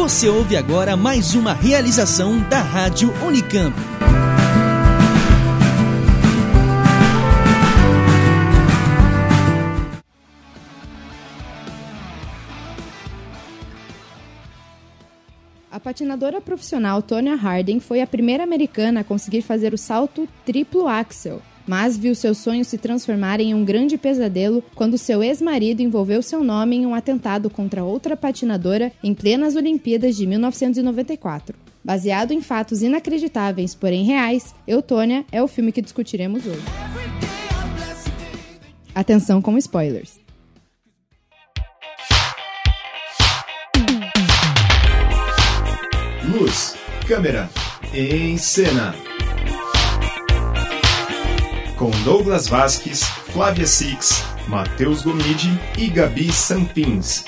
Você ouve agora mais uma realização da Rádio Unicamp. A patinadora profissional Tonya Harding foi a primeira americana a conseguir fazer o salto triplo axel, mas viu seus sonhos se transformarem em um grande pesadelo quando seu ex-marido envolveu seu nome em um atentado contra outra patinadora em plenas Olimpíadas de 1994. Baseado em fatos inacreditáveis, porém reais, Eutônia é o filme que discutiremos hoje. Atenção com spoilers. Luz, câmera, em cena. Com Douglas Vasques, Flávia Six, Matheus Gomide e Gabi Sampins.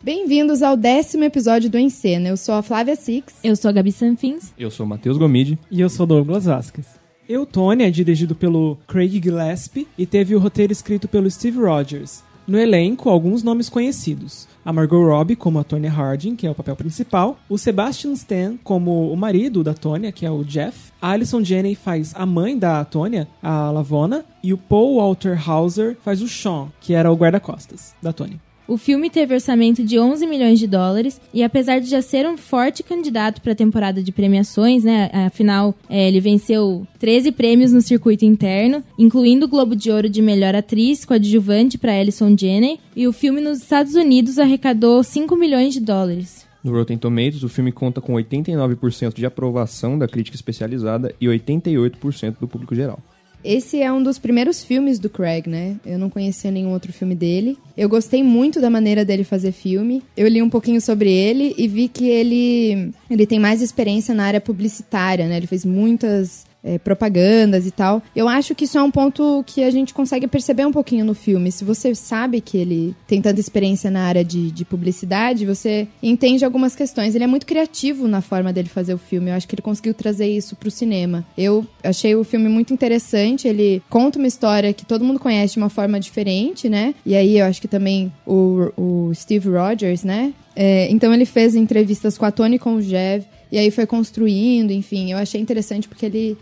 Bem-vindos ao décimo episódio do Em Cena. Eu sou a Flávia Six. Eu sou a Gabi Sanfins. Eu sou o Matheus Gomide. E eu sou Douglas Vasquez. Eutônia é dirigido pelo Craig Gillespie e teve o roteiro escrito pelo Steve Rogers. No elenco, alguns nomes conhecidos. A Margot Robbie como a Tonya Harding, que é o papel principal. O Sebastian Stan como o marido da Tonya, que é o Jeff. A Alison Janney faz a mãe da Tonya, a Lavona. E o Paul Walter Hauser faz o Sean, que era o guarda-costas da Tonya. O filme teve orçamento de 11 milhões de dólares e apesar de já ser um forte candidato para a temporada de premiações, né, afinal é, ele venceu 13 prêmios no circuito interno, incluindo o Globo de Ouro de Melhor Atriz coadjuvante para Alison Janney, e o filme nos Estados Unidos arrecadou 5 milhões de dólares. No Rotten Tomatoes, o filme conta com 89% de aprovação da crítica especializada e 88% do público geral. Esse é um dos primeiros filmes do Craig, né? Eu não conhecia nenhum outro filme dele. Eu gostei muito da maneira dele fazer filme. Eu li um pouquinho sobre ele e vi que ele, ele tem mais experiência na área publicitária, né? Ele fez muitas é, propagandas e tal. Eu acho que isso é um ponto que a gente consegue perceber um pouquinho no filme. Se você sabe que ele tem tanta experiência na área de, de publicidade, você entende algumas questões. Ele é muito criativo na forma dele fazer o filme. Eu acho que ele conseguiu trazer isso pro cinema. Eu achei o filme muito interessante. Ele conta uma história que todo mundo conhece de uma forma diferente, né? E aí eu acho que também o, o Steve Rogers, né? É, então ele fez entrevistas com a Tony com o Jeff. E aí foi construindo, enfim. Eu achei interessante porque ele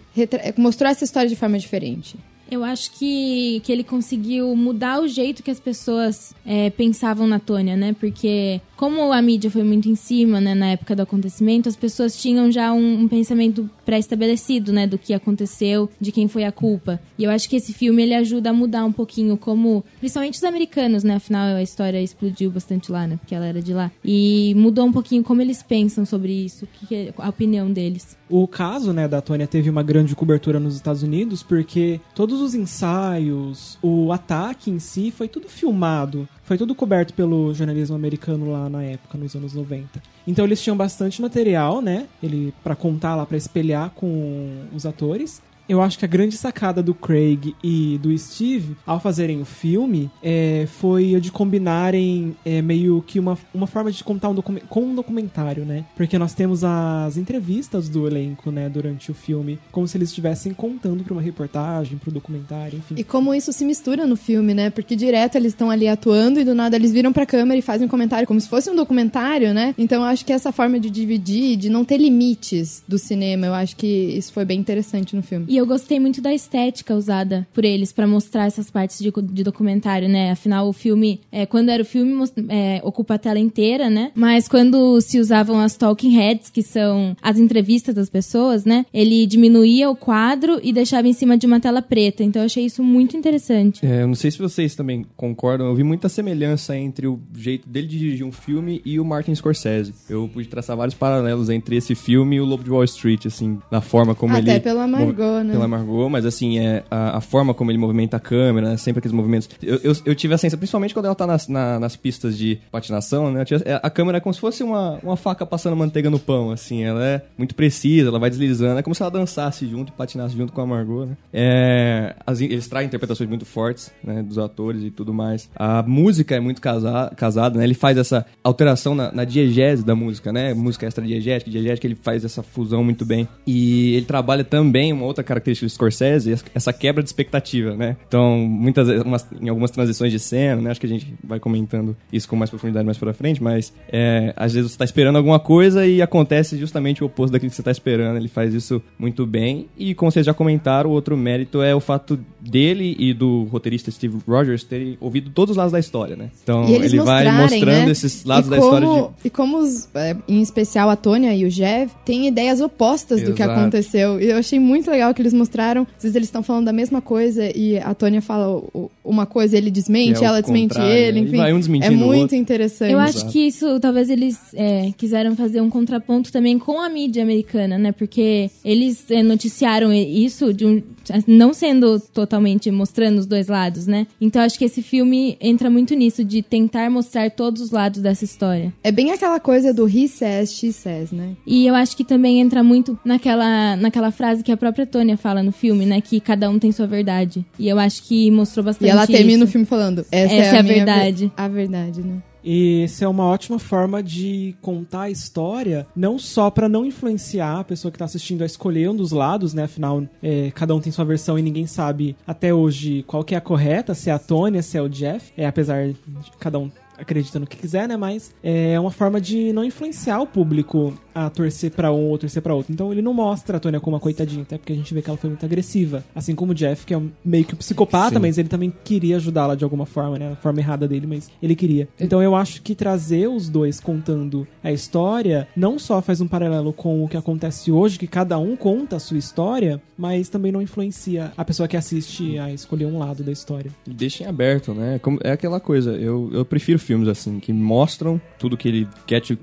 mostrou essa história de forma diferente. Eu acho que, que ele conseguiu mudar o jeito que as pessoas é, pensavam na Tônia, né? Porque como a mídia foi muito em cima, né, na época do acontecimento, as pessoas tinham já um, um pensamento pré-estabelecido, né, do que aconteceu, de quem foi a culpa. E eu acho que esse filme ele ajuda a mudar um pouquinho como, principalmente os americanos, né, afinal a história explodiu bastante lá, né, porque ela era de lá. E mudou um pouquinho como eles pensam sobre isso, é a opinião deles. O caso, né, da Tônia teve uma grande cobertura nos Estados Unidos porque todos os ensaios, o ataque em si foi tudo filmado foi tudo coberto pelo jornalismo americano lá na época, nos anos 90. Então eles tinham bastante material, né? Ele para contar lá, para espelhar com os atores. Eu acho que a grande sacada do Craig e do Steve, ao fazerem o filme, é, foi a de combinarem é, meio que uma, uma forma de contar um com um documentário, né? Porque nós temos as entrevistas do elenco, né, durante o filme, como se eles estivessem contando para uma reportagem, para um documentário, enfim. E como isso se mistura no filme, né? Porque direto eles estão ali atuando e do nada eles viram pra câmera e fazem um comentário como se fosse um documentário, né? Então eu acho que essa forma de dividir, de não ter limites do cinema, eu acho que isso foi bem interessante no filme. E eu gostei muito da estética usada por eles para mostrar essas partes de, de, documentário, né? Afinal, o filme, é, quando era o filme, é, ocupa a tela inteira, né? Mas quando se usavam as talking heads, que são as entrevistas das pessoas, né? Ele diminuía o quadro e deixava em cima de uma tela preta. Então eu achei isso muito interessante. É, eu não sei se vocês também concordam, eu vi muita semelhança entre o jeito dele de dirigir um filme e o Martin Scorsese. Eu pude traçar vários paralelos entre esse filme e o Lobo de Wall Street, assim, na forma como Até ele. Até pela Margot, né? Pela Margot, mas assim, é, a, a, forma como ele movimenta a câmera, né? sempre aqueles movimentos. Eu, eu, eu, tive a sensação, principalmente quando ela tá nas, na, nas pistas de patinação, né? Tive, é, a câmera é como se fosse uma, uma faca passando manteiga no pão, assim. Ela é muito precisa, ela vai deslizando. É como se ela dançasse junto e patinasse junto com a Margot, né? É, as, eles traem interpretações muito fortes, né? Dos atores e tudo mais. A música é muito casa, casada, né? Ele faz essa alteração na, na diegese da música, né? Música extra diegética, diegética, ele faz essa fusão muito bem. E ele trabalha também uma outra característica característica do Scorsese, essa quebra de expectativa, né? Então, muitas umas- em algumas transições de cena, né? Acho que a gente vai comentando isso com mais profundidade mais pra frente, mas é, às vezes você tá esperando alguma coisa e acontece justamente o oposto daquilo que você tá esperando. Ele faz isso muito bem. E como vocês já comentaram, o outro mérito é o fato dele e do roteirista Steve Rogers terem ouvido todos os lados da história, né? Então, E eles ele vai mostrando né? esses lados e da como, história de E como, os, é, em especial, a Tônia e o Jeff têm ideias opostas do que Exato. aconteceu. E eu achei muito legal que eles mostraram. Às vezes eles estão falando da mesma coisa e a Tônia fala uma coisa ele desmente, é ela desmente contrário, ele, né? E enfim. vai um é muito outro. interessante. Eu acho que isso, talvez eles é, quiseram fazer um contraponto também com a mídia americana, né? Porque eles é, noticiaram isso de um, não sendo totalmente mostrando os dois lados, né? Então acho que esse filme entra muito nisso, de tentar mostrar todos os lados dessa história. É bem aquela coisa do he says, she says, né? E eu acho que também entra muito naquela, naquela frase que a própria Tônia fala no filme, né? Que cada um tem sua verdade. E eu acho que mostrou bastante E ela termina isso. o filme falando: Essa, Essa é a minha ver- verdade." A verdade, né? E essa é uma ótima forma de contar a história, não só pra não influenciar a pessoa que tá assistindo a escolher um dos lados, né? Afinal, é, cada um tem sua versão e ninguém sabe até hoje qual que é a correta, se é a Tônia, se é o Jeff. É, apesar de cada um acredita no que quiser, né? Mas é uma forma de não influenciar o público a torcer pra um ou torcer pra outro. Então ele não mostra a Tônia como uma coitadinha, até porque a gente vê que ela foi muito agressiva. Assim como o Jeff, que é meio que um psicopata, Sim. mas ele também queria ajudá-la de alguma forma, né? A forma errada dele, mas ele queria. Então eu acho que trazer os dois contando a história não só faz um paralelo com o que acontece hoje, que cada um conta a sua história, mas também não influencia a pessoa que assiste a escolher um lado da história. Deixem aberto, né? É aquela coisa, eu, eu prefiro filmes assim, que mostram tudo que ele quer te.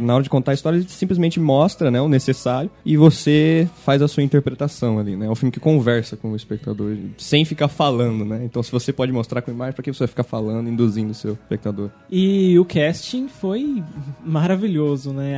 Na hora de contar a história, ele simplesmente mostra né, o necessário e você faz a sua interpretação ali, né? É um filme que conversa com o espectador, sem ficar falando, né? Então, se você pode mostrar com imagem, pra que você vai ficar falando, induzindo o seu espectador? E o casting foi maravilhoso, né?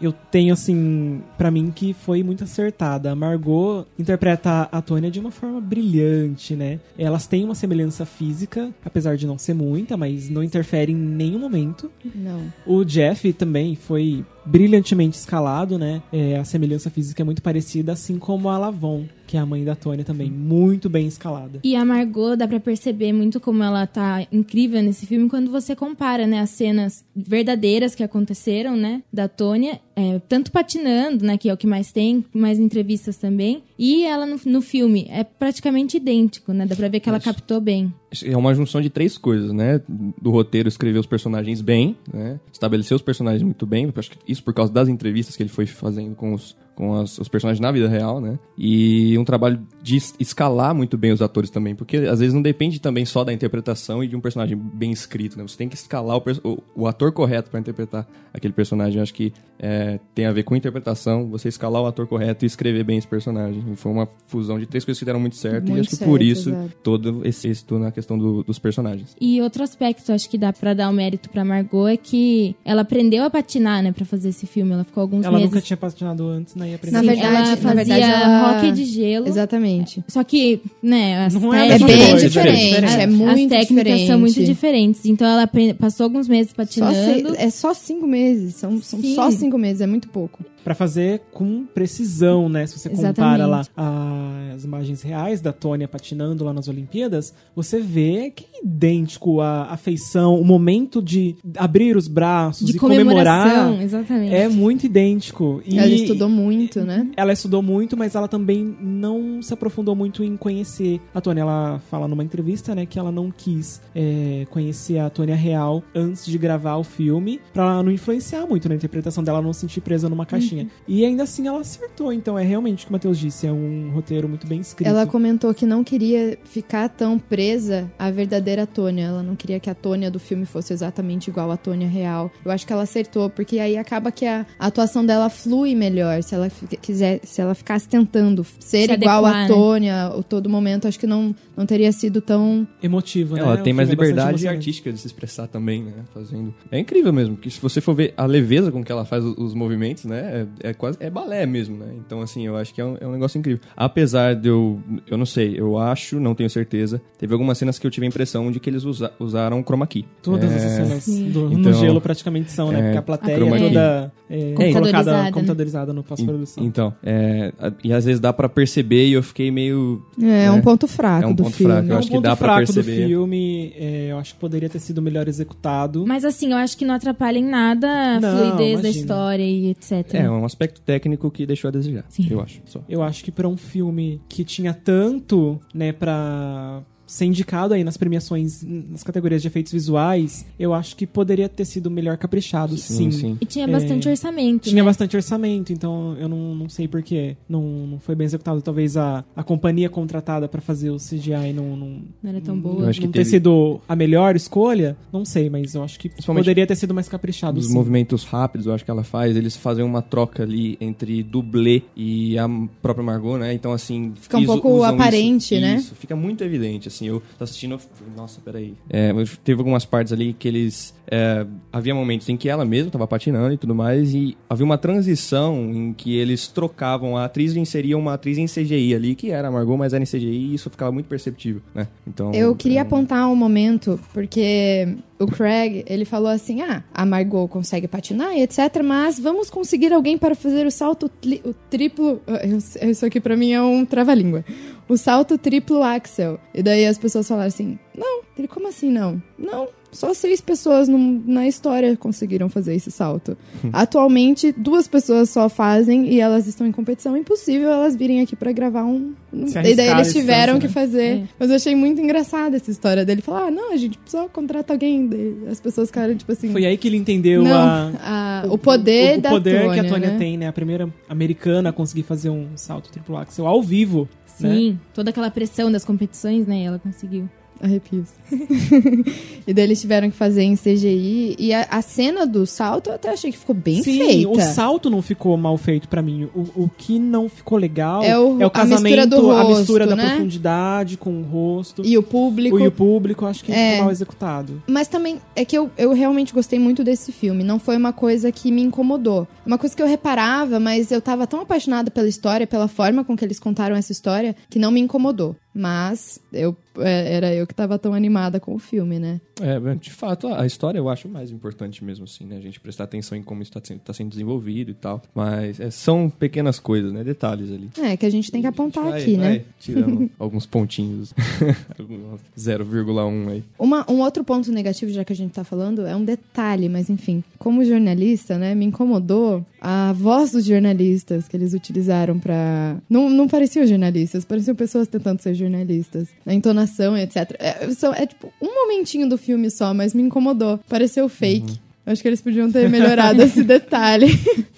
Eu tenho, assim, pra mim que foi muito acertada. A Margot interpreta a Tônia de uma forma brilhante, né? Elas têm uma semelhança física, apesar de não ser muita, mas não interfere em nenhum momento. Não. O Jeff também foi brilhantemente escalado, né? É, a semelhança física é muito parecida, assim como a Lavon, que é a mãe da Tônia também, muito bem escalada. E a Margot dá pra perceber muito como ela tá incrível nesse filme quando você compara, né, as cenas verdadeiras que aconteceram, né, da Tônia, é, tanto patinando, né, que é o que mais tem, mais entrevistas também, e ela no, no filme é praticamente idêntico, né, dá pra ver que ela Isso. captou bem. É uma junção de três coisas, né? Do roteiro escrever os personagens bem, né? Estabelecer os personagens muito bem. eu Acho que isso por causa das entrevistas que ele foi fazendo com os, com as- os personagens na vida real, né? E um trabalho de es- escalar muito bem os atores também, porque às vezes não depende também só da interpretação e de um personagem bem escrito, né? Você tem que escalar o, o, o ator correto para interpretar aquele personagem. Eu acho que é, tem a ver com interpretação, você escalar o ator correto e escrever bem esse personagem. E foi uma fusão de três coisas que deram muito certo e Muito acho que por certo, isso exato. todo esse êxito na questão do- dos personagens. E outro aspecto, acho que dá pra dar o mérito pra Margot é que ela aprendeu a patinar, né, pra fazer esse filme. Ela ficou alguns Ela meses. nunca tinha patinado antes, né? Na Sim, verdade- ela na fazia verdade, ela- hockey de gelo. Exatamente. Só que, né, as Não é a É bem diferente, é as muito técnicas diferente. são muito diferentes. Então ela passou alguns meses Só patinando. se- é só cinco meses, são, são Sim. só cinco meses, é muito pouco. Pra fazer com precisão, né? Se você compara lá Exatamente. as imagens reais da Tônia patinando lá nas Olimpíadas, você vê que é idêntico a, a feição, o momento de abrir os braços de e comemoração, comemorar exatamente. é muito idêntico. E Ela estudou muito, né? ela estudou muito, mas ela também não se aprofundou muito em conhecer a Tônia. Ela fala numa entrevista, né, que ela não quis é, conhecer a Tônia real antes de gravar o filme, pra ela não influenciar muito na interpretação dela, não se sentir presa numa caixinha. E ainda assim ela acertou, então é realmente o que o Matheus disse, é um roteiro muito bem escrito. Ela comentou que não queria ficar tão presa à verdadeira Tônia. Ela não queria que a Tônia do filme fosse exatamente igual à Tônia real. Eu acho que ela acertou, porque aí acaba que a, a atuação dela flui melhor. Se ela fi- quiser, se ela ficasse tentando ser Se igual adequar, a né? Tônia o todo momento, acho que não, não teria sido tão. Emotivo, né? Ela tem mais é liberdade artística de se expressar também, né? Fazendo. É incrível mesmo, que se você for ver a leveza com que ela faz os movimentos, né? É, é quase. É balé mesmo, né? Então, assim, eu acho que é um, é um negócio incrível. Apesar de eu. Eu não sei, eu acho, não tenho certeza. Teve algumas cenas que eu tive a impressão de que eles usa- usaram chroma key. Todas É, as cenas do- no Então, gelo praticamente são, né? é, Porque a plateia chroma é toda é, Computadorizada, colocada né? computadorizada no pós produção. Então, é, a- e às vezes dá pra perceber e eu fiquei meio. É, né? um ponto fraco É um do ponto filme. fraco, eu É um acho que ponto dá pra fraco perceber. do filme, é, eu acho que poderia ter sido melhor executado. Mas assim, eu acho que não atrapalha em nada a Não, fluidez da imagina. história e etc. É, um aspecto técnico que deixou a desejar, Sim. eu acho. Só. Eu acho que pra um filme que tinha tanto, né, pra ser indicado aí nas premiações, nas categorias de efeitos visuais, eu acho que poderia ter sido melhor caprichado, sim. Sim, sim. E tinha É, bastante orçamento, Tinha né? bastante orçamento, então eu não, não sei porquê. Não, não foi bem executado. Talvez a, a companhia contratada pra fazer o CGI não, não, Não era tão Eu boa. acho que não ter teve- sido a melhor escolha. Não sei, mas eu acho que poderia ter sido mais caprichado, Os sim. movimentos rápidos, eu acho que ela faz, eles fazem uma troca ali entre dublê e a própria Margot, né? Então, assim. Fica um pouco aparente, isso, né? Isso, fica muito evidente, assim. Eu tô assistindo, eu falei, nossa, peraí. É, teve algumas partes ali que eles. é, havia momentos em que ela mesma tava patinando e tudo mais, e havia uma transição em que eles trocavam a atriz e inseriam uma atriz em CGI ali, que era a Margot, mas era em CGI, e isso ficava muito perceptível, né? Então. Eu queria é, apontar um momento, porque o Craig, ele falou assim, ah, a Margot consegue patinar e etc, mas vamos conseguir alguém para fazer o salto, o triplo... ah, Isso aqui pra mim é um trava-língua. O salto triplo axel. E daí as pessoas falaram assim, não, ele, como assim não? Não, só seis pessoas num- na história conseguiram fazer esse salto. Atualmente, duas pessoas só fazem e elas estão em competição. É impossível elas virem aqui pra gravar um... E daí eles tiveram que fazer. É. Mas eu achei muito engraçada essa história dele. Falar, ah, não, a gente só contrata alguém. As pessoas ficaram, tipo assim... Foi aí que ele entendeu não, a, a- o poder o, o da poder Tônia, que a Tônia né? tem, né? A primeira americana a conseguir fazer um salto triplo axel ao vivo. né? Sim, toda aquela pressão das competições, né? Ela conseguiu. Arrepios. e daí eles tiveram que fazer em CGI. E a, a cena do salto eu até achei que ficou bem Sim, feita. o salto não ficou mal feito pra mim. O, o que não ficou legal É o- a casamento, mistura do a rosto, mistura da né? profundidade com o rosto. E o público. O, e o público, acho que É. ficou mal executado. Mas também é que eu, eu realmente gostei muito desse filme. Não foi uma coisa que me incomodou. Uma coisa que eu reparava, mas eu tava tão apaixonada pela história, pela forma com que eles contaram essa história, que não me incomodou. Mas eu é, era eu que tava tão animada com o filme, né? É, de fato, a história eu acho mais importante mesmo, assim, né? A gente prestar atenção em como está sendo, tá sendo desenvolvido e tal. Mas é, são pequenas coisas, né? Detalhes ali. É, que a gente tem que apontar vai- aqui, né? vai tirando alguns pontinhos. Alguns 0,1 aí. Uma, um outro ponto negativo, já que a gente tá falando, é um detalhe, mas enfim. Como jornalista, né, me incomodou a voz dos jornalistas que eles utilizaram pra. Não, não pareciam jornalistas, pareciam pessoas tentando ser jornalistas. A entonação etc. É, são- é tipo um momentinho do filme só, mas me incomodou. Pareceu fake. Acho que eles podiam ter melhorado esse detalhe.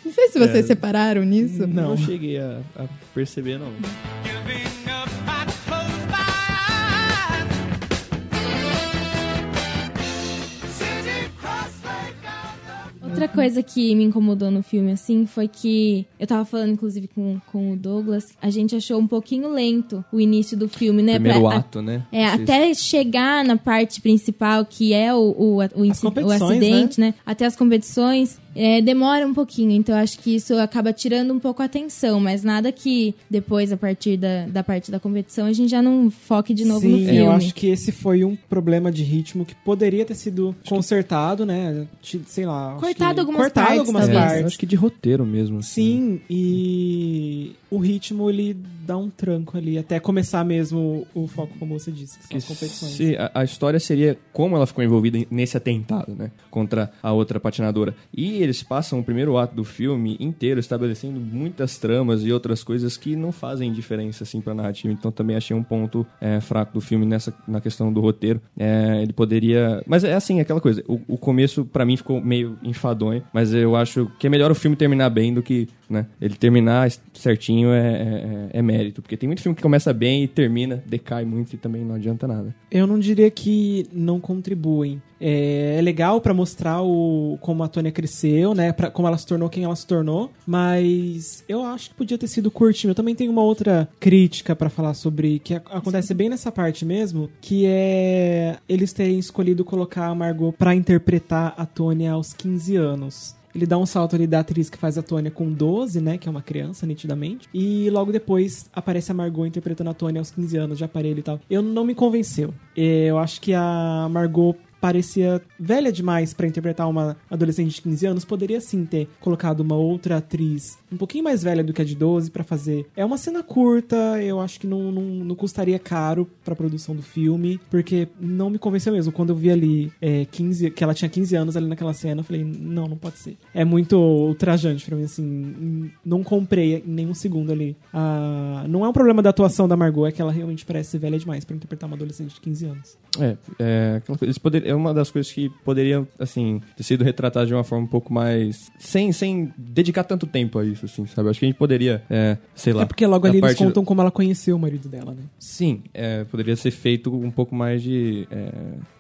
Não sei se vocês É. separaram nisso. Não. Não cheguei a, a perceber, não. Outra coisa que me incomodou no filme, assim, foi que eu tava falando, inclusive, com, com o Douglas, a gente achou um pouquinho lento o início do filme, né? Primeiro Pra- a- ato, né? É, Vocês- até chegar na parte principal, que é o, o, o, o acidente, né? Até as competições, é, demora um pouquinho. Então, acho que isso acaba tirando um pouco a atenção. Mas nada que depois, a partir da, da parte da competição, a gente já não foque de novo Sim, no filme. eu acho que esse foi um problema de ritmo que poderia ter sido consertado, né? Ti- Sei lá. acho Cortado que- algumas cortado partes, algumas. É, partes. eu acho que de roteiro mesmo. assim. Sim, e o ritmo ele dá um tranco ali, até começar mesmo o, foco, como você disse, que são Que as competições. se- a, a história seria como ela ficou envolvida nesse atentado, né? Contra a outra patinadora. E eles passam o primeiro ato do filme inteiro estabelecendo muitas tramas e outras coisas que não fazem diferença, assim, pra narrativa. Então também achei um ponto é, fraco do filme nessa, na questão do roteiro. É, ele poderia... Mas é assim, aquela coisa. O, o começo, pra mim, ficou meio enfadonho. Mas eu acho que é melhor o filme terminar bem do que, né? Ele terminar certinho é, é- é mérito. Porque tem muito filme que começa bem e termina, decai muito e também não adianta nada. Eu não diria que não contribuem. É, é legal pra mostrar o, como a Tônia cresceu, né? Pra, como ela se tornou quem ela se tornou. Mas eu acho que podia ter sido curtinho. Eu também tenho uma outra crítica pra falar sobre que ac- acontece bem nessa parte mesmo, que é eles terem escolhido colocar a Margot pra interpretar a Tônia aos 15 anos. Ele dá um salto ali da atriz que faz a Tônia com 12, né? Que é uma criança, nitidamente. E logo depois aparece a Margot interpretando a Tônia aos 15 anos, de aparelho e tal. Eu não me convenceu. É, Eu acho que a Margot parecia velha demais pra interpretar uma adolescente de 15 anos, poderia sim ter colocado uma outra atriz um pouquinho mais velha do que a de 12 pra fazer. É uma cena curta, eu acho que não, não, não custaria caro pra produção do filme, porque não me convenceu mesmo. Quando eu vi ali é, 15, que ela tinha 15 anos ali naquela cena, eu falei, não, não pode ser. É muito ultrajante pra mim, assim, não comprei em nenhum segundo ali. Ah, não é um problema da atuação da Margot, é que ela realmente parece velha demais pra interpretar uma adolescente de 15 anos. É, é, eles poder, é uma das coisas que poderia, assim, ter sido retratada de uma forma um pouco mais. sem, sem dedicar tanto tempo a isso, assim, sabe? Acho que a gente poderia, é, sei lá. É porque logo ali eles contam como ela conheceu o marido dela, né? Sim, é, poderia ser feito um pouco mais de. é,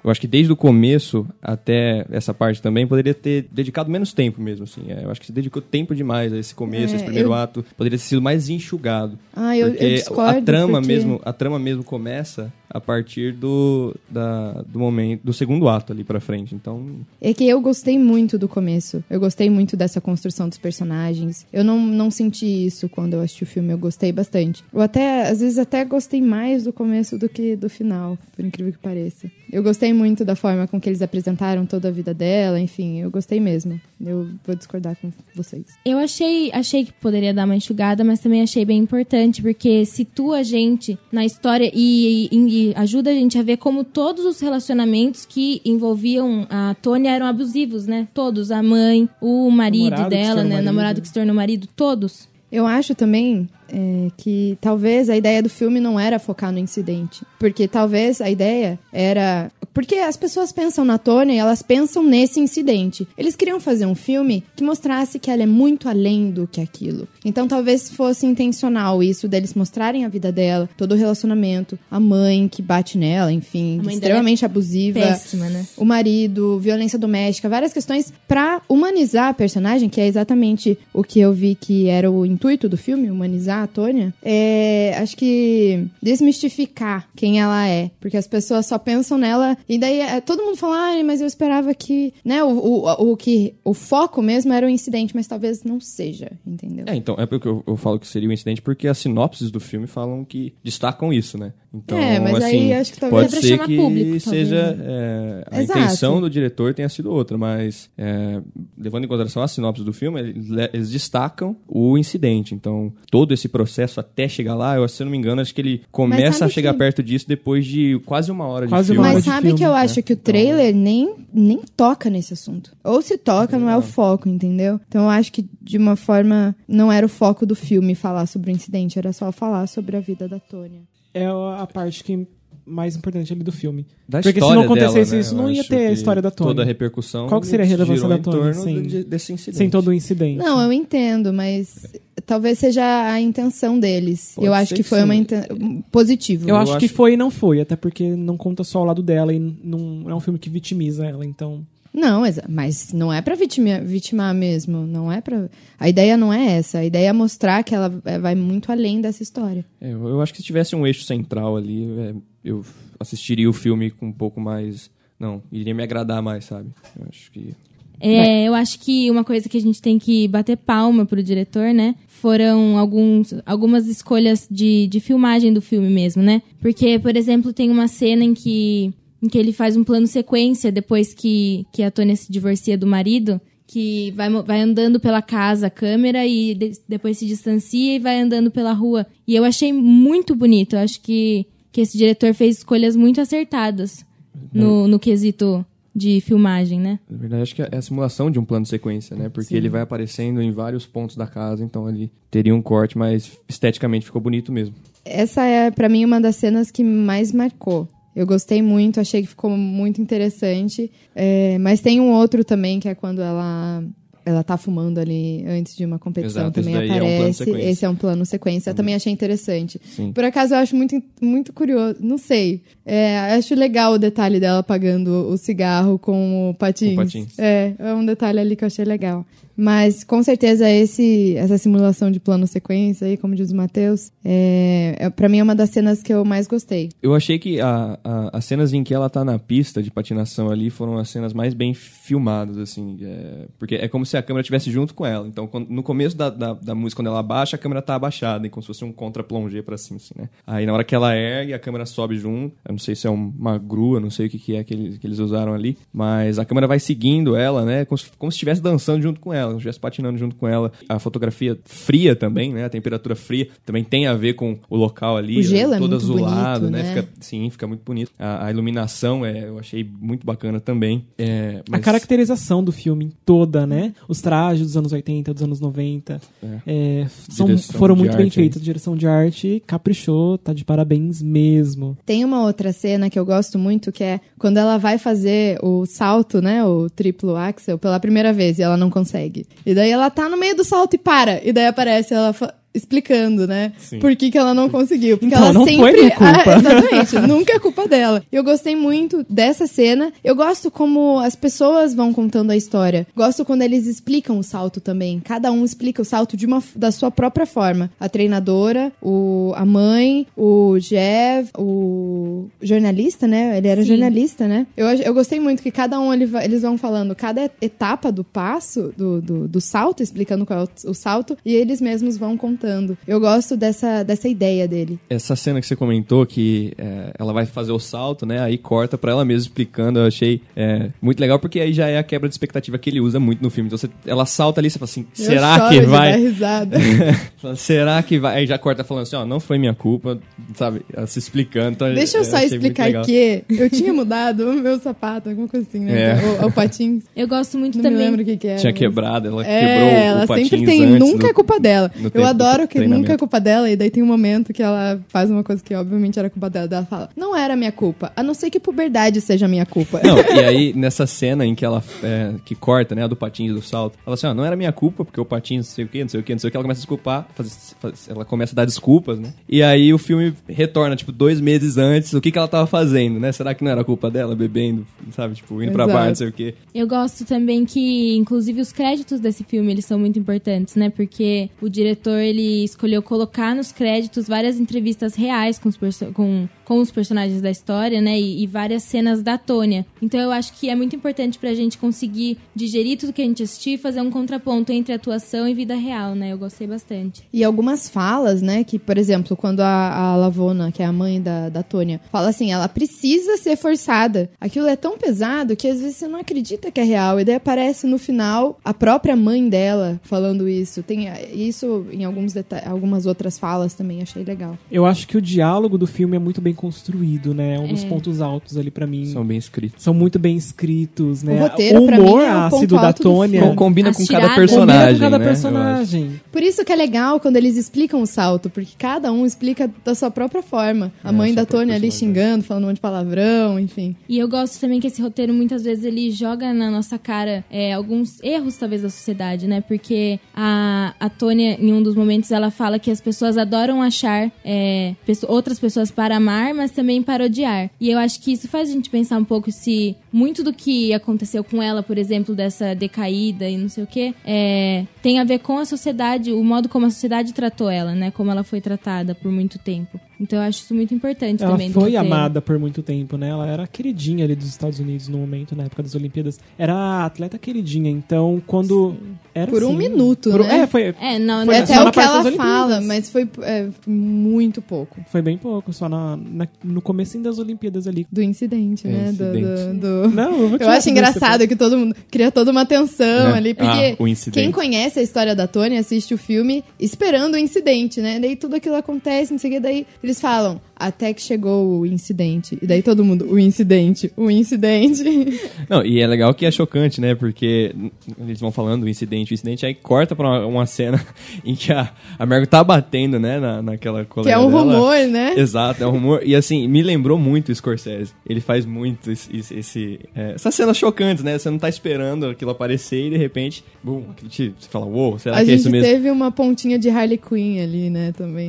eu acho que desde o começo até essa parte também poderia ter dedicado menos tempo mesmo, assim. É, eu acho que se dedicou tempo demais a esse começo, É, esse primeiro eu- ato. Poderia ter sido mais enxugado. Ah, eu, eu discordo. a trama porque- mesmo, a trama mesmo começa a partir do, da, do momento, do segundo ato ali pra frente. Então, É que eu gostei muito do começo. Eu gostei muito dessa construção dos personagens. Eu não, não senti isso quando eu assisti o filme. Eu gostei bastante. Eu até, às vezes, até gostei mais do começo do que do final, por incrível que pareça. Eu gostei muito da forma com que eles apresentaram toda a vida dela. Enfim, eu gostei mesmo. Eu vou discordar com vocês. Eu achei, achei que poderia dar uma enxugada, mas também achei bem importante, porque situa a gente na história e, e- e ajuda a gente a ver como todos os relacionamentos que envolviam a Tônia eram abusivos, né? Todos. A mãe, o marido Namorado dela, né? O namorado que se tornou marido, todos. Eu acho também é, que talvez a ideia do filme não era focar no incidente. Porque talvez a ideia era. Porque as pessoas pensam na Tônia e elas pensam nesse incidente. Eles queriam fazer um filme que mostrasse que ela é muito além do que aquilo. Então talvez fosse intencional isso deles mostrarem a vida dela, todo o relacionamento, a mãe que bate nela, enfim, é extremamente abusiva Péssima, né? o marido, violência doméstica, várias questões pra humanizar a personagem, que é exatamente o que eu vi que era o intuito do filme, humanizar a Tônia. É, acho que desmistificar quem ela é, porque as pessoas só pensam nela e daí é, todo mundo fala, ah, mas eu esperava que, né, o, o, o que o foco mesmo era o incidente, mas talvez não seja, entendeu? é, então, é porque eu, eu falo que seria um incidente porque as sinopses do filme falam que destacam isso, né? Então, É, mas assim, aí acho que talvez pode é ser que público, seja talvez, é, a Exato. intenção do diretor tenha sido outra, mas é, levando em consideração as sinopses do filme, eles, eles destacam o incidente. Então, todo esse processo até chegar lá, eu, se eu não me engano, acho que ele começa a chegar que- perto disso depois de quase uma hora Quase de uma filme. hora Mas sabe filme, que eu né? acho que o trailer nem, nem toca nesse assunto. Ou se toca, não é o foco, entendeu? Então eu acho que de uma forma não era o foco do filme falar sobre o incidente, era só falar sobre a vida da Tônia. É a parte que mais importante ali do filme. Da Porque se história não acontecesse dela, né? isso, Eu não ia ter a que história da Tônia. Toda a repercussão Qual que seria a relevância da torno sem- de- desse incidente. Sem todo o incidente. Não, eu entendo, mas talvez seja a intenção deles. Pode eu acho que que foi sim. uma inten... positivo. Eu, Eu acho, que acho- foi e não foi, até porque não conta só o lado dela e não é um filme que vitimiza ela, então. Não, mas não é pra vitimar, vitimar mesmo, não é para. A ideia não é essa, a ideia é mostrar que ela é, vai muito além dessa história. É, eu, eu acho que se tivesse um eixo central ali, é, eu assistiria o filme com um pouco mais. Não, iria me agradar mais, sabe? Eu acho que. É, eu acho que uma coisa que a gente tem que bater palma pro diretor, né? Foram alguns, algumas escolhas de, de filmagem do filme mesmo, né? Porque, por exemplo, tem uma cena em que, em que ele faz um plano sequência depois que, que a Tônia se divorcia do marido, que vai, vai andando pela casa a câmera e de- depois se distancia e vai andando pela rua. E eu achei muito bonito. Eu acho que, que esse diretor fez escolhas muito acertadas no, no quesito de filmagem, né? Na verdade, acho que é a simulação de um plano de sequência, né? Porque ele vai aparecendo em vários pontos da casa, então ali teria um corte, mas esteticamente ficou bonito mesmo. Essa é, pra mim, uma das cenas que mais marcou. Eu gostei muito, achei que ficou muito interessante. É, mas tem um outro também, que é quando ela, ela tá fumando ali antes de uma competição. Exato, também daí é um aparece. esse é um plano sequência. Eu também achei interessante. Sim. Por acaso, eu acho muito, muito curioso. Não sei. É, acho legal o detalhe dela apagando o cigarro com o patins. Com patins. É, é um detalhe ali que eu achei legal. Mas com certeza esse, essa simulação de plano sequência aí, como diz o Matheus, é, é, pra mim é uma das cenas que eu mais gostei. Eu achei que a, a- as cenas em que ela tá na pista de patinação ali foram as cenas mais bem filmadas, assim. é, porque é como se a câmera estivesse junto com ela. Então, quando- no começo da, da, da música, quando ela abaixa, a câmera tá abaixada, como se fosse um contra-plongé pra cima, assim, né? Aí na hora que ela ergue, a câmera sobe junto. Eu não sei se é um- uma grua, não sei o que, que é que eles, que eles usaram ali. Mas a câmera vai seguindo ela, né? Como se, como se estivesse dançando junto com ela, como se estivesse patinando junto com ela. A fotografia fria também, né? A temperatura fria também tem a ver com o local ali. O gelo é todo muito azulado, bonito, né? né? Fica, sim, fica muito bonito. A, a iluminação é, eu achei muito bacana também. É, A mas- caracterização do filme toda, né? Os trajes dos anos 80, dos anos 90. é, são- Direção foram muito bem feitos. A direção de arte caprichou, tá de parabéns mesmo. Tem uma outra cena que eu gosto muito, que é quando ela vai fazer o salto, né? O triplo axel pela primeira vez e ela não consegue. E daí ela tá no meio do salto e para. E daí aparece ela explicando, né? Sim. Por que, que ela não conseguiu. Porque Então, ela não sempre. foi minha culpa. Ah, exatamente. nunca é culpa dela. Eu gostei muito dessa cena. Eu gosto como as pessoas vão contando a história. Gosto quando eles explicam o salto também. Cada um explica o salto de uma, da sua própria forma. A treinadora, o, a mãe, o Jeff, o jornalista, né? Ele era Sim. jornalista, né? Eu, eu gostei muito que cada um ele eles vão falando cada etapa do passo, do, do, do salto, explicando qual é o, o salto, e eles mesmos vão contando. Eu gosto dessa, dessa ideia dele. Essa cena que você comentou, que é, ela vai fazer o salto, né? Aí corta pra ela mesma explicando, eu achei é, muito legal, porque aí já é a quebra de expectativa que ele usa muito no filme. Então você- ela salta ali e você fala assim, Eu será choro que de vai? dar risada. Será que vai? Aí já corta falando assim, ó, não foi minha culpa, sabe? Ela se explicando. Então, Deixa eu só achei muito explicar que eu tinha mudado o meu sapato, alguma coisa assim, né? É. O, o patins. Eu gosto muito Não me também. lembro o que, que era. Tinha mas- quebrado, ela É, quebrou ela o patins sempre tem, nunca do- é culpa dela. Eu tempo adoro do que nunca é culpa dela, e daí tem um momento que ela faz uma coisa que obviamente era culpa dela. Ela fala, não era minha culpa, a não ser que puberdade seja minha culpa. Não, e aí, nessa cena em que ela é, que corta, né, a do patins do salto, ela assim, ó, não era minha culpa, porque o patins não sei o que, não sei o que, não sei o que, ela começa a desculpar, faz- faz- ela começa a dar desculpas, né? E aí o filme retorna, tipo, dois meses antes, o que que ela tava fazendo, né? Será que não era culpa dela, bebendo, sabe? Tipo, indo pra Exato. bar, não sei o que. Eu gosto também que, inclusive, os créditos desse filme, eles são muito importantes, né? Porque o diretor, ele escolheu colocar nos créditos várias entrevistas reais com os, com, com os personagens da história, né? E, e várias cenas da Tônia. Então eu acho que é muito importante pra gente conseguir digerir tudo que a gente assistir e fazer um contraponto entre atuação e vida real, né? Eu gostei bastante. E algumas falas, né? Que, por exemplo, quando a, a Lavona, que é a mãe da, da Tônia, fala assim, ela precisa ser forçada. Aquilo é tão pesado que às vezes você não acredita que é real. E daí aparece no final a própria mãe dela falando isso. Tem isso em alguns deta- algumas outras falas também, achei legal. Eu acho que o diálogo do filme é muito bem construído, né? É um dos É. pontos altos ali pra mim. São bem escritos. São muito bem escritos, né? O roteiro, pra humor mim, é o ácido da Tônia. Combina As com cada personagem, Combina com cada né? eu acho. personagem. Por isso que é legal quando eles explicam o salto, porque cada um explica da sua própria forma. A É, mãe da Tônia ali xingando, falando um monte de palavrão, enfim. E eu gosto também que esse roteiro, muitas vezes, ele joga na nossa cara é, alguns erros, talvez, da sociedade, né? Porque a, a Tônia, em um dos momentos, ela fala que as pessoas adoram achar é, outras pessoas para amar, mas também para odiar. E eu acho que isso faz a gente pensar um pouco se muito do que aconteceu com ela, por exemplo, dessa decaída e não sei o quê, é, tem a ver com a sociedade, o modo como a sociedade tratou ela, né? Como ela foi tratada por muito tempo. Então eu acho isso muito importante Ela também. do foi amada por muito tempo, né? Ela era a queridinha ali dos Estados Unidos no momento, na época das Olimpíadas. Era a atleta queridinha, então quando. Era Por um assim, minuto, por- né? É, foi, É, não, Foi É até o que ela fala, mas foi é, muito pouco foi bem pouco, só na, na- no comecinho das Olimpíadas ali. do incidente, É, né? Do- incidente. do- do- Não, eu vou Eu acho engraçado que todo mundo cria toda uma tensão É. ali, porque Ah, o incidente. quem conhece a história da Tônia assiste o filme esperando o incidente, né? Daí tudo aquilo acontece, não sei o que, daí eles falam, até que chegou o incidente. E daí todo mundo, o incidente, o incidente. Não, e é legal que é chocante, né? Porque eles vão falando o incidente, o incidente, aí corta pra uma, uma cena em que a, a Mergo tá batendo, né, na, naquela que colega é um dela. rumor, né? Exato, é um rumor. E assim, me lembrou muito o Scorsese. Ele faz muito esse, esse- é, essas cenas chocantes, né? Você não tá esperando aquilo aparecer e de repente, bum, aquilo te, você fala, uou, será A que é gente isso mesmo? teve uma pontinha de Harley Quinn ali, né, também.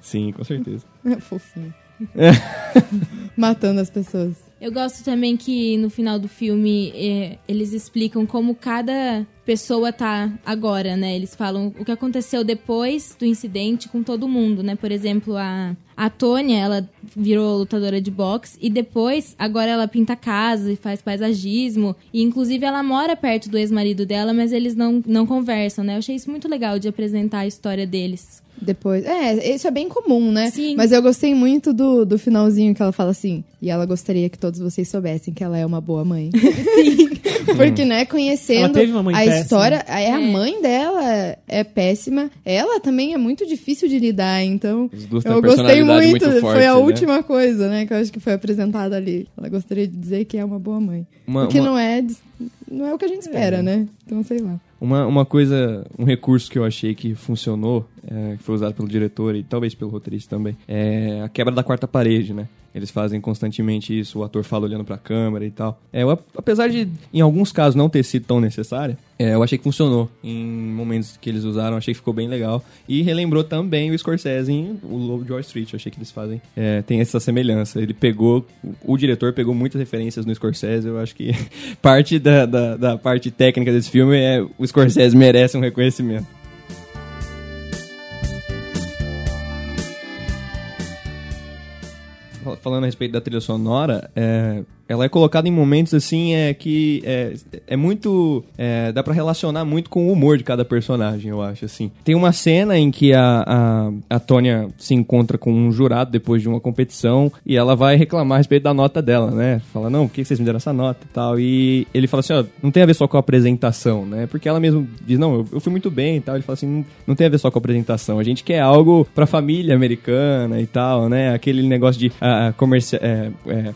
Sim, com certeza. Fofinho. Matando as pessoas. Eu gosto também que no final do filme é, eles explicam como cada pessoa tá agora, né? Eles falam o que aconteceu depois do incidente com todo mundo, né? Por exemplo, a, a Tônia, ela virou lutadora de boxe e depois, agora ela pinta casa e faz paisagismo. E inclusive ela mora perto do ex-marido dela, mas eles não, não conversam, né? Eu achei isso muito legal de apresentar a história deles. Depois. É, isso é bem comum, né? Sim. Mas eu gostei muito do, do finalzinho que ela fala assim. E ela gostaria que todos vocês soubessem que ela é uma boa mãe. Sim. Porque, né, Ela conhecendo teve uma mãe a péssima. história. É, a É. mãe dela é péssima. Ela também é muito difícil de lidar, então. Eu gostei muito. muito forte, foi a né? última coisa, né, que eu acho que foi apresentada ali. Ela gostaria de dizer que é uma boa mãe. Uma- o que uma- não é. Não é o que a gente espera, né? Então, sei lá. Uma, uma coisa, um recurso que eu achei que funcionou, é, que foi usado pelo diretor e talvez pelo roteirista também, é a quebra da quarta parede, né? Eles fazem constantemente isso, o ator fala olhando pra câmera e tal. É, eu- apesar de, em alguns casos, não ter sido tão necessária, é, eu achei que funcionou. Em momentos que eles usaram, achei que ficou bem legal. E relembrou também o Scorsese em O Lobo de Wall Street. Eu achei que eles fazem, é, tem essa semelhança. Ele pegou, o diretor pegou muitas referências no Scorsese. Eu acho que parte da, da, da parte técnica desse filme é o Scorsese merece um reconhecimento. Falando a respeito da trilha sonora, é, ela é colocada em momentos assim é que é, é muito é, dá pra relacionar muito com o humor de cada personagem, eu acho assim. Tem uma cena em que a, a, a Tônia se encontra com um jurado depois de uma competição e ela vai reclamar a respeito da nota dela, né? Fala, não, por que vocês me deram essa nota e tal? E ele fala assim, ó, não tem a ver só com a apresentação, né? Porque ela mesmo diz, não, eu, fui muito bem e tal. Ele fala assim, não, não tem a ver só com a apresentação, a gente quer algo pra família americana e tal, né? Aquele negócio de é,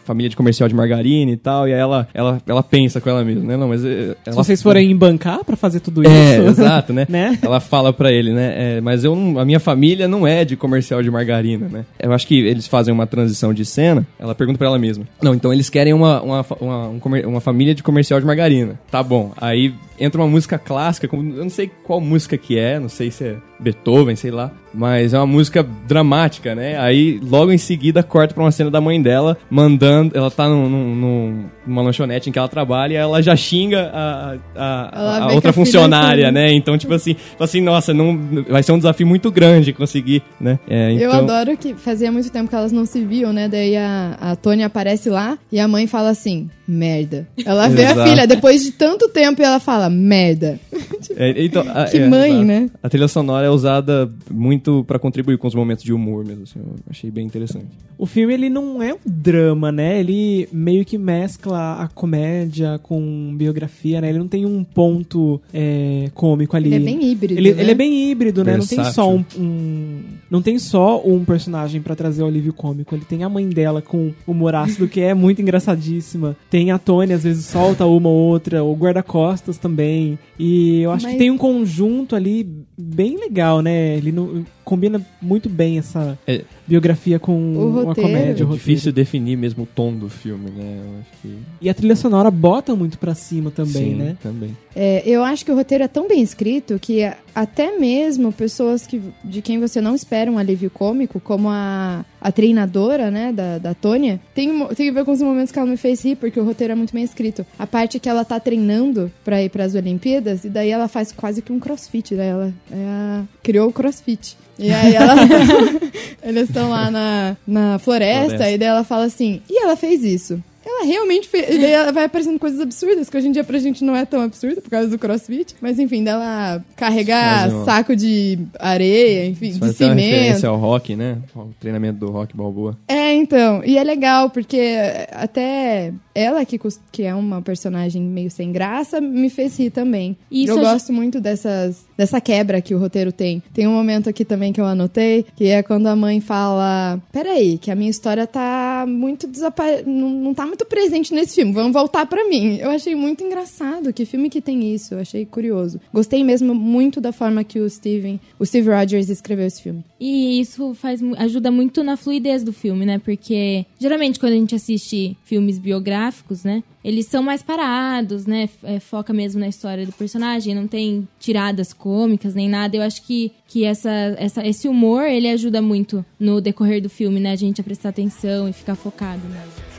família de comercial de margarina e tal, e aí ela, ela, ela pensa com ela mesma, né? Não, mas eh, Se ela vocês forem bancar pra fazer tudo é, isso. exato, né? Né? Ela fala pra ele, né? é, mas eu, não- a minha família não é de comercial de margarina, né? Eu acho que eles fazem uma transição de cena. Ela pergunta pra ela mesma. Não, então eles querem uma, uma, uma, um comer- uma família de comercial de margarina. Tá bom. Aí entra uma música clássica, como- eu não sei qual música que é, não sei se é Beethoven, sei lá. Mas é uma música dramática, né? Aí logo em seguida corta pra uma cena da mãe dela, mandando. Ela tá num, num- num- numa lanchonete em que ela trabalha e ela já xinga a, a- a, outra filha funcionária, né? Então, tipo assim, fala assim, nossa, não, vai ser um desafio muito grande conseguir, né? É, Eu então, adoro que fazia muito tempo que elas não se viam, né? Daí a, a Tônia aparece lá e a mãe fala assim, merda. Ela vê a filha depois de tanto tempo e ela fala, merda. é, então, a- Que é, mãe, né? A trilha sonora é usada muito pra contribuir com os momentos de humor mesmo, assim, eu achei bem interessante. O filme, ele não é um drama, né? Ele meio que mescla a comédia com biografia, né? Ele não tem um ponto é, cômico ali. Ele é bem híbrido, Ele, né? ele é bem híbrido, né? Não tem Versátil. só um, um- não tem só um personagem pra trazer o alívio cômico. Ele tem a mãe dela com humor ácido, que é muito engraçadíssima. Tem a Tony, às vezes solta uma ou outra. O guarda-costas também. E eu acho Mas- que tem um conjunto ali bem legal, né? Ele não, combina muito bem essa É. biografia com O uma comédia. É difícil definir mesmo o tom do filme, né? Eu acho que... E a trilha sonora bota muito pra cima também, Sim, né? também. É, eu acho que o roteiro é tão bem escrito que a- até mesmo pessoas que, de quem você não espera um alívio cômico, como a, a treinadora, né, da, da Tônia, tem, tem a ver com os momentos que ela me fez rir, porque o roteiro é muito bem escrito. A parte que ela tá treinando pra ir pras Olimpíadas, e daí ela faz quase que um crossfit, né? Ela é a- criou o crossfit. E aí ela. Eles estão lá na, na floresta, Floresta. e daí ela fala assim: e ela fez isso? Ela realmente fez. E daí ela vai aparecendo coisas absurdas, que hoje em dia pra gente não é tão absurdo por causa do crossfit. Mas enfim, dela carregar uma- saco de areia, enfim, Isso de faz uma referência cimento. ao rock, né? O treinamento do rock balboa. É, então. E é legal, porque até ela, que, que é uma personagem meio sem graça, me fez rir também. Isso eu a gosto muito dessas, dessa quebra que o roteiro tem. Tem um momento aqui também que eu anotei, que é quando a mãe fala: Peraí, que a minha história tá muito desapa... não, não tá muito presente nesse filme, vamos voltar pra mim. Eu achei muito engraçado. Que filme que tem isso? Eu achei curioso. Gostei mesmo muito da forma que o Steven, o Steve Rogers escreveu esse filme. E isso faz, ajuda muito na fluidez do filme, né? Porque geralmente quando a gente assiste filmes biográficos, né? Eles são mais parados, né? É, foca mesmo na história do personagem, não tem tiradas cômicas nem nada. Eu acho que, que essa, essa, esse humor, ele ajuda muito no decorrer do filme, né? A gente a prestar atenção e ficar focado. Né?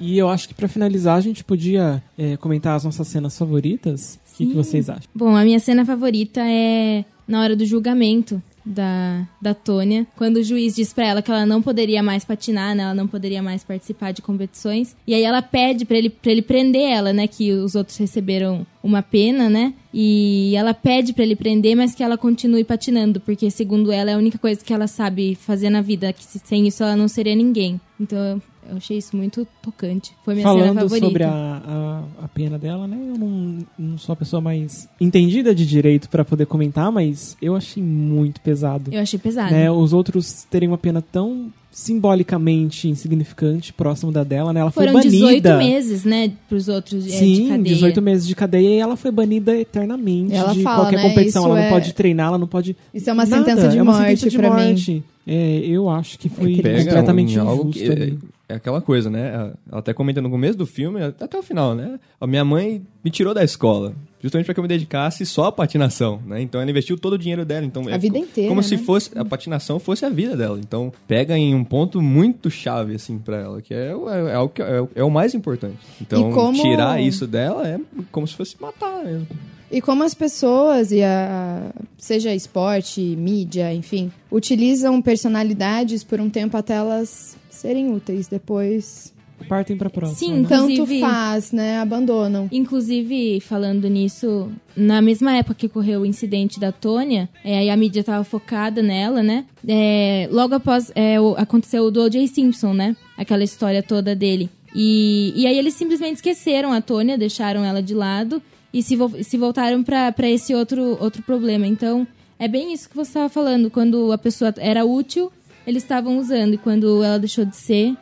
E eu acho que pra finalizar a gente podia é, comentar as nossas cenas favoritas. O que, que vocês acham? Bom, a minha cena favorita é na hora do julgamento da, da Tônia, quando o juiz diz pra ela que ela não poderia mais patinar, né? Ela não poderia mais participar de competições. E aí ela pede pra ele, pra ele prender ela, né? Que os outros receberam uma pena, né? E ela pede pra ele prender, mas que ela continue patinando, porque segundo ela é a única coisa que ela sabe fazer na vida, que sem isso ela não seria ninguém. Então eu achei isso muito tocante. Foi minha cena Falando favorita. sobre a, a, a pena dela, né? Eu não, não sou a pessoa mais entendida de direito pra poder comentar, mas eu achei muito pesado. Eu achei pesado. Né? Os outros terem uma pena tão simbolicamente insignificante próximo da dela, né? Ela Foram foi banida. 18 meses, né, pros outros é, de Sim, cadeia. 18 meses de cadeia e ela foi banida eternamente Ela de fala, qualquer né, competição. isso Ela não é- pode treinar, ela não pode. Isso é uma Nada, sentença de é uma morte sentença de pra mim. É, eu acho que foi Pega completamente em algo injusto que- ali. É aquela coisa, né? Ela até comenta no começo do filme, até o final, né? A minha mãe me tirou da escola, justamente para que eu me dedicasse só à patinação, né? Então ela investiu todo o dinheiro dela. Então, A é vida inteira, Como se né? fosse a patinação fosse a vida dela. Então pega em um ponto muito chave, assim, para ela, que é, o- é, que é, o- é o mais importante. Então E como- tirar isso dela é como se fosse matar mesmo. E como as pessoas, e a, seja esporte, mídia, enfim, utilizam personalidades por um tempo até elas serem úteis. Depois, Partem pra próxima. Sim, né? tanto faz, né? Abandonam. Inclusive, falando nisso, na mesma época que ocorreu o incidente da Tônia, é, e a mídia tava focada nela, né? É, logo após é, o- aconteceu o do O.J. Simpson, né? Aquela história toda dele. E, e aí eles simplesmente esqueceram a Tônia, deixaram ela de lado e se, vo- se voltaram pra esse outro, outro problema. Então, é bem isso que você estava falando. Quando a pessoa era útil, eles estavam usando. E quando ela deixou de ser,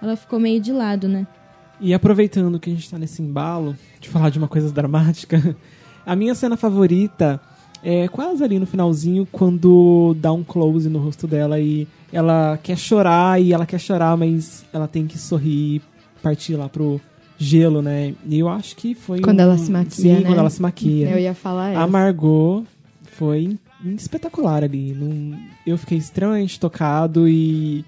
ela ficou meio de lado, né? E aproveitando que a gente tá nesse embalo de falar de uma coisa dramática, a minha cena favorita é quase ali no finalzinho, quando dá um close no rosto dela e ela quer chorar e ela quer chorar, mas ela tem que sorrir e partir lá pro gelo, né? E eu acho que foi. Quando um- ela se maquia, Sim, né? quando ela se maquia. Eu ia falar A essa. Margot foi espetacular ali. Eu fiquei extremamente tocado e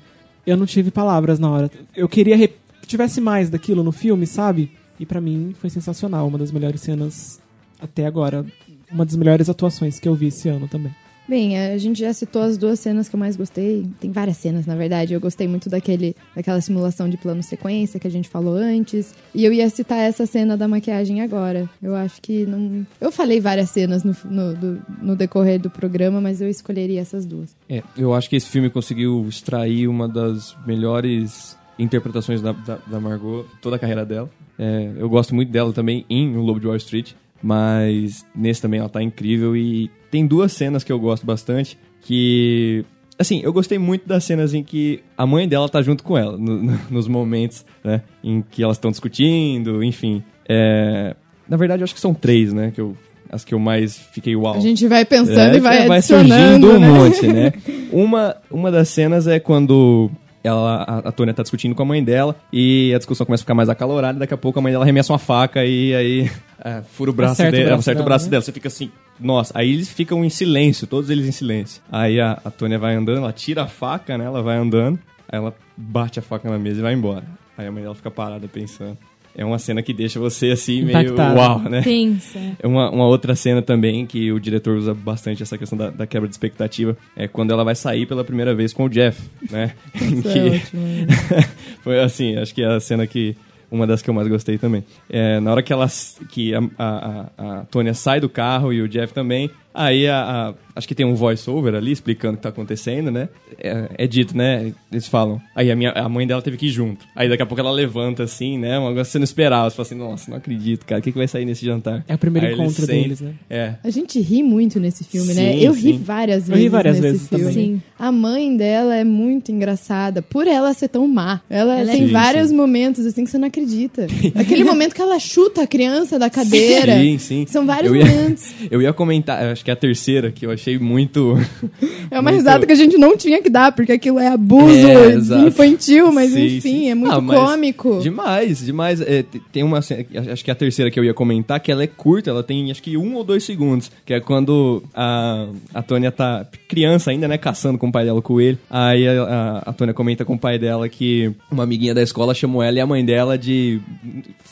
eu não tive palavras na hora. Eu queria que tivesse mais daquilo no filme, sabe? E pra mim foi sensacional, uma das melhores cenas até agora, uma das melhores atuações que eu vi esse ano também. Bem, a gente já citou as duas cenas que eu mais gostei. Tem várias cenas, na verdade. Eu gostei muito daquele, daquela simulação de plano sequência que a gente falou antes. E eu ia citar essa cena da maquiagem agora. Eu acho que não. Eu falei várias cenas no, no, do- no decorrer do programa, mas eu escolheria essas duas. É, eu acho que esse filme conseguiu extrair uma das melhores interpretações da, da, da Margot, toda a carreira dela. É, eu gosto muito dela também em O Lobo de Wall Street, mas nesse também ela tá incrível e tem duas cenas que eu gosto bastante que... Assim, eu gostei muito das cenas em que a mãe dela tá junto com ela, no- no- nos momentos, né, em que elas estão discutindo, enfim. É, na verdade, eu acho que são três, né, que eu, as que eu mais fiquei uau. A gente vai pensando É, e vai, vai surgindo um né? monte, né? Uma, uma das cenas é quando ela, a, a Tônia tá discutindo com a mãe dela e a discussão começa a ficar mais acalorada daqui a pouco a mãe dela arremessa uma faca e aí é, fura o braço Acerta o dele, braço acerta o dela, braço né? dela. Você fica assim, nossa. Aí eles ficam em silêncio, todos eles em silêncio. Aí a, a Tônia vai andando, ela tira a faca, né? Ela vai andando, aí ela bate a faca na mesa e vai embora. Aí a mãe dela fica parada pensando. É uma cena que deixa você assim, meio Impactado. uau, né? Tensa. É Uma, uma outra cena também que o diretor usa bastante essa questão da, da quebra de expectativa é quando ela vai sair pela primeira vez com o Jeff, né? Isso que- é ótimo, né? Foi assim, acho que é a cena que. Uma das que eu mais gostei também. É, na hora que ela. que a, a, a, a Tônia sai do carro e o Jeff também. Aí a, a- acho que tem um voice-over ali explicando o que tá acontecendo, né? É, é dito, né? Eles falam. Aí a, minha, a mãe dela teve que ir junto. Aí daqui a pouco ela levanta assim, né? Um negócio que você não esperava. Você fala assim, nossa, não acredito, cara. O que, que vai sair nesse jantar? É o primeiro Aí encontro sentem- deles, né? É. A gente ri muito nesse filme, né? Sim, Eu ri sim. várias Eu vezes. ri várias nesse vezes filme. também. Sim. A mãe dela é muito engraçada, por ela ser tão má. Ela, Ela é- tem Sim, vários sim. momentos assim que você não acredita. Aquele momento que ela chuta a criança da cadeira. Sim, sim. São vários Eu ia- momentos. Eu ia comentar, eu acho acho que é a terceira, que eu achei muito. É uma muito- risada que a gente não tinha que dar, porque aquilo é abuso É, infantil, mas Sim, enfim, sim. é muito Ah, cômico. Demais, demais. É, te- tem uma acho que é a terceira que eu ia comentar, que ela é curta, ela tem acho que um ou dois segundos, que é quando a, a Tônia tá criança ainda, né, caçando com o pai dela o coelho. Aí a, a, a Tônia comenta com o pai dela que uma amiguinha da escola chamou ela e a mãe dela de...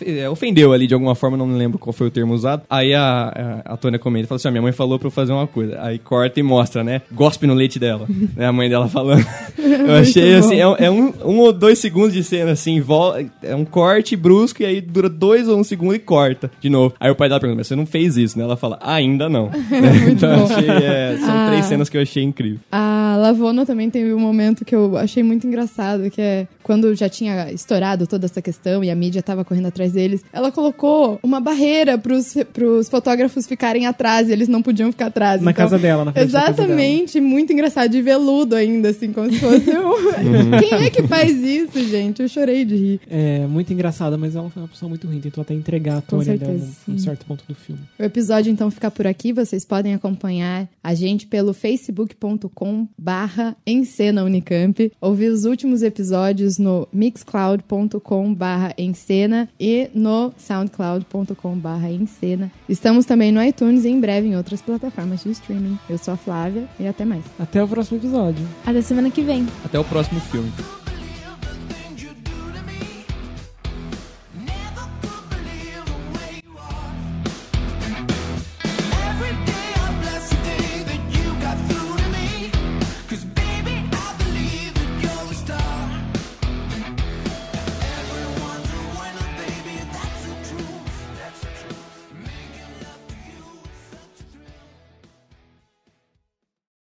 é, ofendeu ali de alguma forma, não me lembro qual foi o termo usado. Aí a, a, a Tônia comenta, fala assim, "Ah, minha mãe falou pra eu fazer uma coisa. Aí corta e mostra, né, gospe no leite dela. né, a mãe dela falando. eu achei assim, é, é um, um ou dois segundos de cena, assim, vol- é um corte brusco e aí dura dois ou um segundo e corta de novo. Aí o pai dela pergunta, mas você não fez isso, né? Ela fala, ainda não. Né? então achei, é, são Ah. três cenas que eu achei incrível. A Lavona também teve um momento que eu achei muito engraçado, que é quando já tinha estourado toda essa questão e a mídia tava correndo atrás deles, ela colocou uma barreira pros, pros fotógrafos ficarem atrás e eles não podiam ficar atrás. Na Então, casa dela, na frente casa dela. Exatamente, muito engraçado, de veludo ainda, assim, como se fosse um... Quem é que faz isso, gente? Eu chorei de rir. É muito engraçada, mas ela foi uma pessoa muito ruim. Tentou até entregar a Tônia dela num, certo ponto do filme. O episódio então fica por aqui. Vocês podem acompanhar a gente pelo facebook.com barra em cena Unicamp, ouvir os últimos episódios no mixcloud.com barra em cena e no soundcloud.com barra em cena. Estamos também no iTunes e em breve em outras plataformas de streaming. Eu sou a Flávia e até mais. Até o próximo episódio. Até semana que vem. Até o próximo filme.